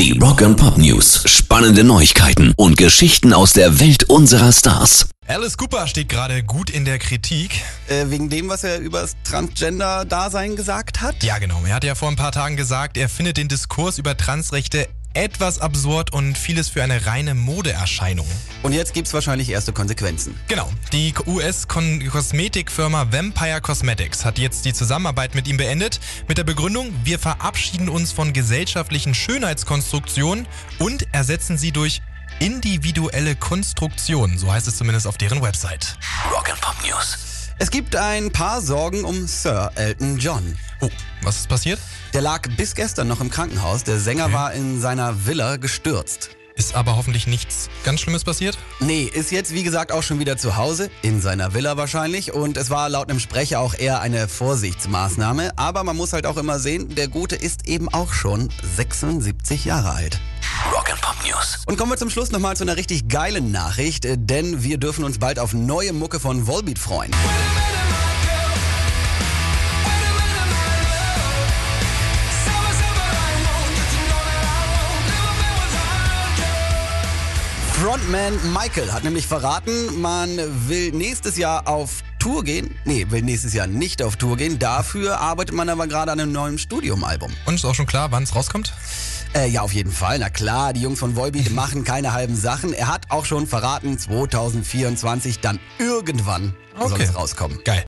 Die Rock and Pop News. Spannende Neuigkeiten und Geschichten aus der Welt unserer Stars. Alice Cooper steht gerade gut in der Kritik. Äh, wegen dem, was er über das Transgender-Dasein gesagt hat? Ja, genau. Er hat ja vor ein paar Tagen gesagt, er findet den Diskurs über Transrechte etwas absurd und vieles für eine reine Modeerscheinung. Und jetzt gibt's wahrscheinlich erste Konsequenzen. Genau. Die US-Kosmetikfirma Vampire Cosmetics hat jetzt die Zusammenarbeit mit ihm beendet mit der Begründung, wir verabschieden uns von gesellschaftlichen Schönheitskonstruktionen und ersetzen sie durch individuelle Konstruktionen. So heißt es zumindest auf deren Website. Rock and Pop News. Es gibt ein paar Sorgen um Sir Elton John. Oh, was ist passiert? Der lag bis gestern noch im Krankenhaus. Der Sänger Okay. war in seiner Villa gestürzt. Ist aber hoffentlich nichts ganz Schlimmes passiert? Nee, ist jetzt wie gesagt auch schon wieder zu Hause, in seiner Villa wahrscheinlich. Und es war laut einem Sprecher auch eher eine Vorsichtsmaßnahme. Aber man muss halt auch immer sehen, der Gute ist eben auch schon 76 Jahre alt. Und kommen wir zum Schluss nochmal zu einer richtig geilen Nachricht, äh, denn wir dürfen uns bald auf neue Mucke von Volbeat freuen. Frontman Michael hat nämlich verraten, man will nächstes Jahr auf Tour gehen. Nee, will nächstes Jahr nicht auf Tour gehen. Dafür arbeitet man aber gerade an einem neuen Studiumalbum. Und ist auch schon klar, wann es rauskommt? Äh, ja, auf jeden Fall. Na klar, die Jungs von Volbeat machen keine halben Sachen. Er hat auch schon verraten, 2024 dann irgendwann soll Okay. es rauskommen. Geil.